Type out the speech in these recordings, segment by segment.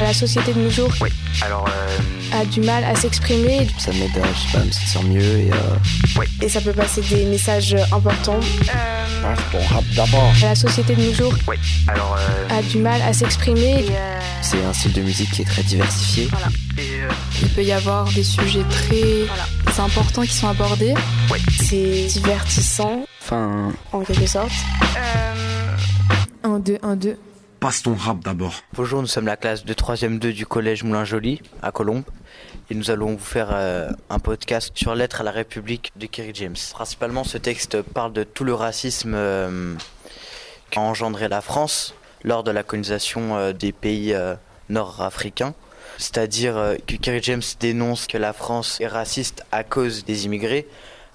La société de nos jours Oui, alors. Euh... a du mal à s'exprimer. Ça m'aide à, je sais pas, me sentir mieux et. Euh... Et ça peut passer des messages importants. Euh... Ah, bon, rap d'abord. La société de nos jours Oui, alors. Euh... a du mal à s'exprimer. C'est un style de musique qui est très diversifié. Voilà. Et, euh... Il peut y avoir des sujets très voilà. importants qui sont abordés. Oui. C'est divertissant. Enfin. En quelque sorte. Euh... 1, 2, 1, 2. Passe ton rap d'abord. Bonjour, nous sommes la classe de 3e 2 du collège Moulin-Joli à Colombes et nous allons vous faire euh, un podcast sur l'être à la République de Kerry James. Principalement, ce texte parle de tout le racisme euh, qu'a engendré la France lors de la colonisation euh, des pays nord-africains. C'est-à-dire que Kerry James dénonce que la France est raciste à cause des immigrés,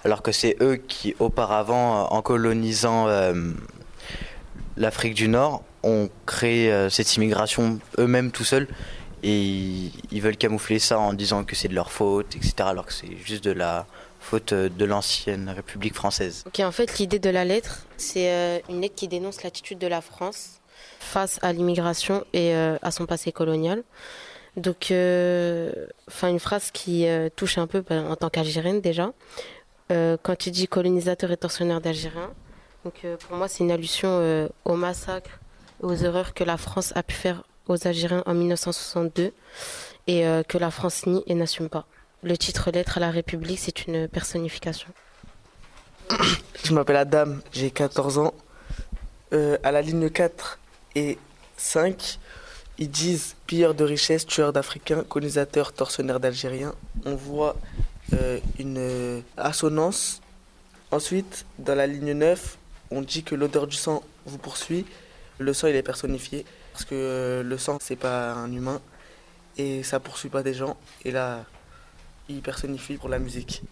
alors que c'est eux qui, auparavant, en colonisant l'Afrique du Nord, ont créé euh, cette immigration eux-mêmes tout seuls et ils veulent camoufler ça en disant que c'est de leur faute, etc. Alors que c'est juste de la faute euh, de l'ancienne République française. Ok, en fait, l'idée de la lettre, c'est euh, une lettre qui dénonce l'attitude de la France face à l'immigration et à son passé colonial. Donc, enfin, une phrase qui touche un peu ben, en tant qu'Algérienne déjà. quand tu dis colonisateur et tortionnaire d'Algériens, donc pour moi, c'est une allusion au massacre aux erreurs que la France a pu faire aux Algériens en 1962 et euh, que la France nie et n'assume pas. Le titre Lettre à la République, c'est une personnification. Je m'appelle Adam, j'ai 14 ans. Euh, à la ligne 4 et 5, ils disent pilleurs de richesses, tueurs d'Africains, colonisateurs, tortionnaires d'Algériens. On voit euh, une assonance. Ensuite, dans la ligne 9, on dit que l'odeur du sang vous poursuit. Le sang, il est personnifié parce que euh, le sang, c'est pas un humain et ça poursuit pas des gens. Et là, il personnifie pour la musique.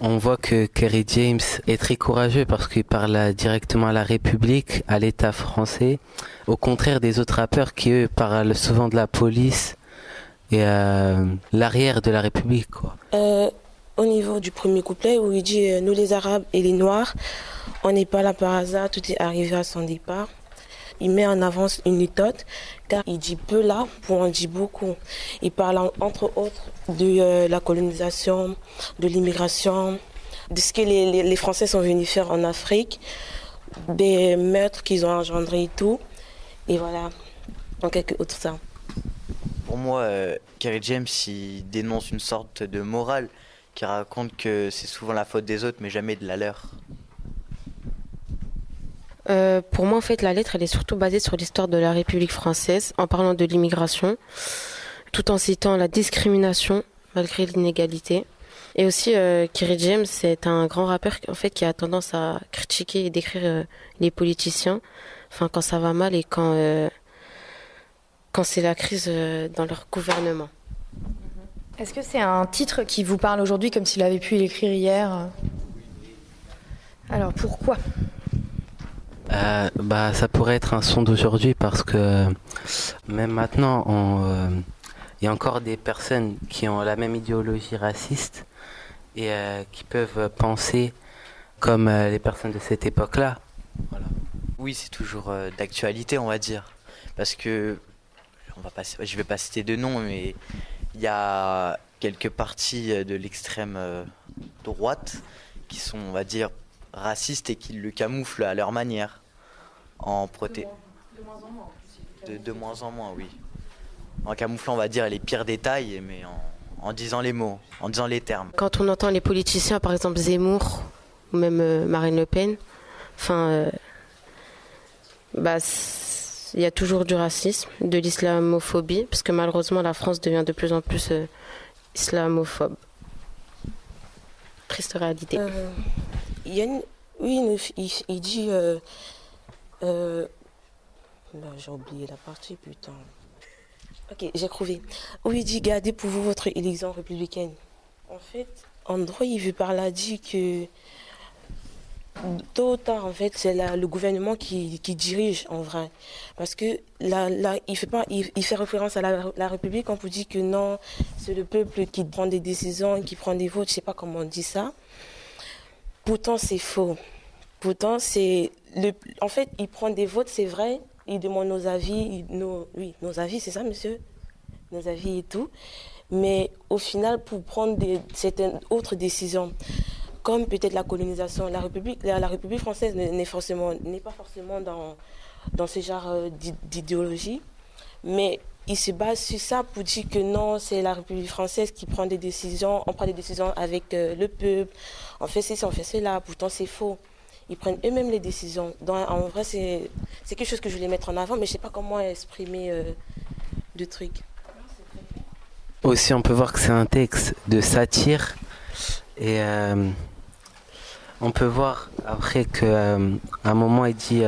On voit que Kerry James est très courageux parce qu'il parle directement à la République, à l'État français, au contraire des autres rappeurs qui eux parlent souvent de la police et euh, l'arrière de la République. Quoi. Euh, au niveau du premier couplet où il dit Nous les Arabes et les Noirs, on n'est pas là par hasard, tout est arrivé à son départ. Il met en avant une méthode car il dit peu là pour en dire beaucoup. Il parle entre autres de euh, la colonisation, de l'immigration, de ce que les, Français sont venus faire en Afrique, des meurtres qu'ils ont engendrés et tout. Et voilà, en quelque autre ça. Pour moi, euh, James, il dénonce une sorte de morale qui raconte que c'est souvent la faute des autres, mais jamais de la leur. Euh, pour moi, en fait, la lettre, elle est surtout basée sur l'histoire de la République française, en parlant de l'immigration, tout en citant la discrimination malgré l'inégalité. Et aussi, euh, James, c'est un grand rappeur en fait qui a tendance à critiquer et décrire euh, les politiciens, enfin quand ça va mal et quand euh, quand c'est la crise dans leur gouvernement. Est-ce que c'est un titre qui vous parle aujourd'hui comme s'il avait pu l'écrire hier? Alors pourquoi? Euh, bah, ça pourrait être un son d'aujourd'hui parce que même maintenant, euh, il y a encore des personnes qui ont la même idéologie raciste et euh, qui peuvent penser comme les personnes de cette époque-là. Oui, c'est toujours d'actualité, on va dire, parce que on va pas, je vais pas citer de nom, mais il y a quelques parties de l'extrême droite qui sont, on va dire, racistes et qui le camouflent à leur manière. En proté... De, moins en moins. De, moins en moins, oui. En camouflant, on va dire, les pires détails, mais en, disant les mots, en disant les termes. Quand on entend les politiciens, par exemple Zemmour ou même euh, Marine Le Pen, enfin, euh, bah, il y a toujours du racisme, de l'islamophobie, parce que malheureusement la France devient de plus en plus euh, islamophobe. Triste réalité. Oui, il, dit euh... j'ai oublié la partie, putain. Ok, j'ai trouvé. Oui, il dit gardez pour vous votre élection républicaine. En fait, il veut par là dit que tôt ou tard, en fait, c'est le gouvernement qui, dirige en vrai. Parce que il, fait référence à la, République, on peut dire que non, c'est le peuple qui prend des décisions, qui prend des votes, je sais pas comment on dit ça. Pourtant, c'est faux. Pourtant, c'est le, en fait, il prend des votes, c'est vrai. Il demande nos avis, nos, oui, nos avis, c'est ça, monsieur? Nos avis et tout. Mais au final, pour prendre des, certaines autres décisions, comme peut-être la colonisation, la République, la, République française n'est forcément, pas forcément dans, dans ce genre euh, d'idéologie, mais il se base sur ça pour dire que non, c'est la République française qui prend des décisions, on prend des décisions avec euh, le peuple, on fait ceci, on fait cela, pourtant c'est faux. Ils prennent eux-mêmes les décisions. en vrai, c'est quelque chose que je voulais mettre en avant, mais je ne sais pas comment exprimer euh, le truc. Aussi, on peut voir que c'est un texte de satire et euh, on peut voir après qu'à un moment il dit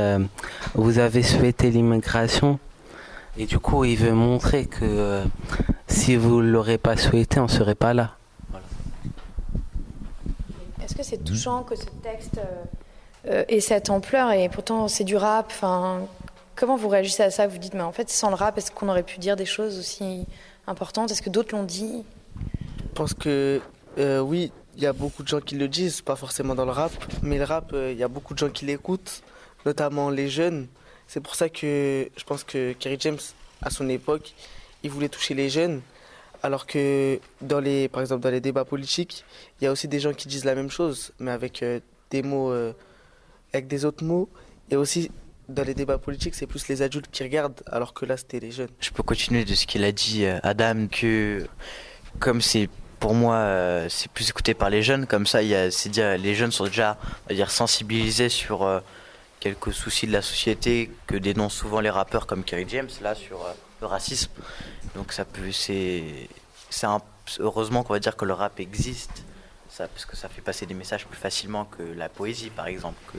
vous avez souhaité l'immigration et du coup, il veut montrer que euh, si vous ne l'aurez pas souhaité, on ne serait pas là. Est-ce que c'est touchant que ce texte euh, euh, ait cette ampleur et pourtant c'est du rap enfin, Comment vous réagissez à ça? Vous dites, mais en fait, sans le rap, est-ce qu'on aurait pu dire des choses aussi importantes? Est-ce que d'autres l'ont dit? Je pense que oui, il y a beaucoup de gens qui le disent, pas forcément dans le rap, mais le rap, il y a beaucoup de gens qui l'écoutent, notamment les jeunes. C'est pour ça que je pense que Kerry James, à son époque, il voulait toucher les jeunes. Alors que dans les, par exemple, dans les débats politiques, il y a aussi des gens qui disent la même chose, mais avec euh, des mots, euh, avec des autres mots. Et aussi, dans les débats politiques, c'est plus les adultes qui regardent, alors que là, c'était les jeunes. Je peux continuer de ce qu'il a dit, euh, Adam, que comme c'est pour moi, c'est plus écouté par les jeunes, comme ça, c'est dire les jeunes sont déjà, on va dire, sensibilisés sur quelques soucis de la société que dénoncent souvent les rappeurs comme Kerry James là sur euh, le racisme. Donc ça peut c'est c'est heureusement qu'on va dire que le rap existe ça parce que ça fait passer des messages plus facilement que la poésie par exemple que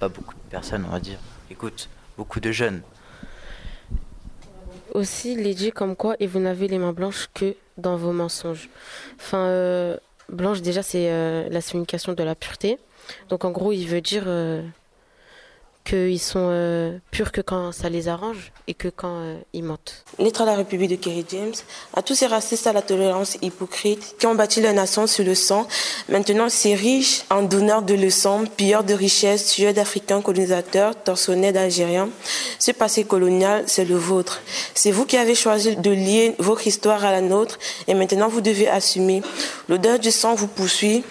pas beaucoup de personnes on va dire écoute beaucoup de jeunes. Aussi il est dit comme quoi et vous n'avez les mains blanches que dans vos mensonges. Enfin euh, blanche déjà c'est euh, la signification de la pureté. Donc en gros il veut dire qu'ils sont euh, purs que quand ça les arrange et que quand euh, ils mentent. Lettre à la République de Kerry James, à tous ces racistes à la tolérance hypocrite qui ont bâti la nation sur le sang, maintenant ces riches en donneurs de leçons, pilleurs de richesses, tueurs d'Africains colonisateurs, torçonnés d'Algériens. Ce passé colonial, c'est le vôtre. C'est vous qui avez choisi de lier votre histoire à la nôtre et maintenant vous devez assumer. L'odeur du sang vous poursuit,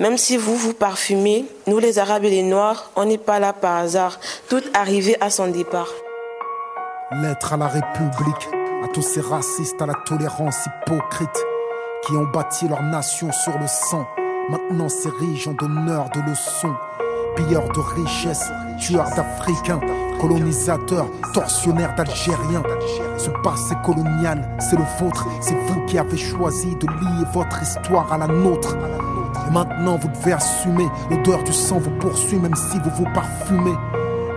même si vous vous parfumez, nous les Arabes et les Noirs, on n'est pas là par hasard. Tout arrivé à son départ. Lettre à la République, à tous ces racistes à la tolérance hypocrite qui ont bâti leur nation sur le sang. Maintenant ces riches ont d'honneur de leçons, pilleurs de richesses, tueurs d'Africains, colonisateurs, tortionnaires d'Algériens. Ce passé colonial, c'est le vôtre, c'est vous qui avez choisi de lier votre histoire à la nôtre. Et maintenant vous devez assumer, l'odeur du sang vous poursuit même si vous vous parfumez.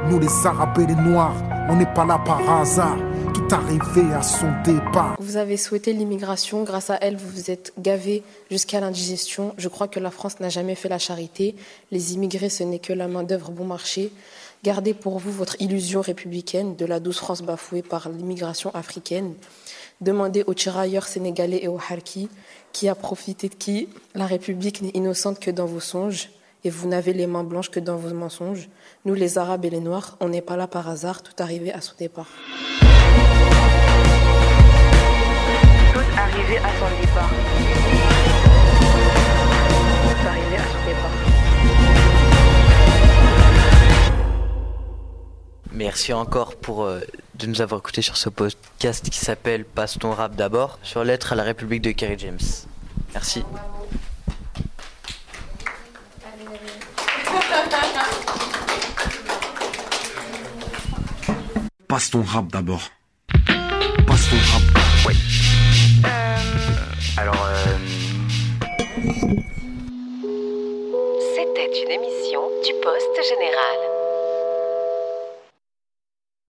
Nous les Arabes et les Noirs, on n'est pas là par hasard. Tout arrivé à son départ. Vous avez souhaité l'immigration, grâce à elle vous vous êtes gavé jusqu'à l'indigestion. Je crois que la France n'a jamais fait la charité. Les immigrés, ce n'est que la main-d'œuvre bon marché. Gardez pour vous votre illusion républicaine de la douce France bafouée par l'immigration africaine. Demandez aux tirailleurs sénégalais et aux harkis qui a profité de qui La République n'est innocente que dans vos songes et vous n'avez les mains blanches que dans vos mensonges. Nous, les Arabes et les Noirs, on n'est pas là par hasard, tout arrivé à son départ. Tout arrivé à son départ. Tout arrivé à son départ. Merci encore pour euh, de nous avoir écoutés sur ce podcast qui s'appelle Passe ton rap d'abord sur lettre à la République de Kerry James. Merci. Passe ton rap d'abord. Passe ton rap. Oui. Euh, alors. Euh... C'était une émission du Poste Général.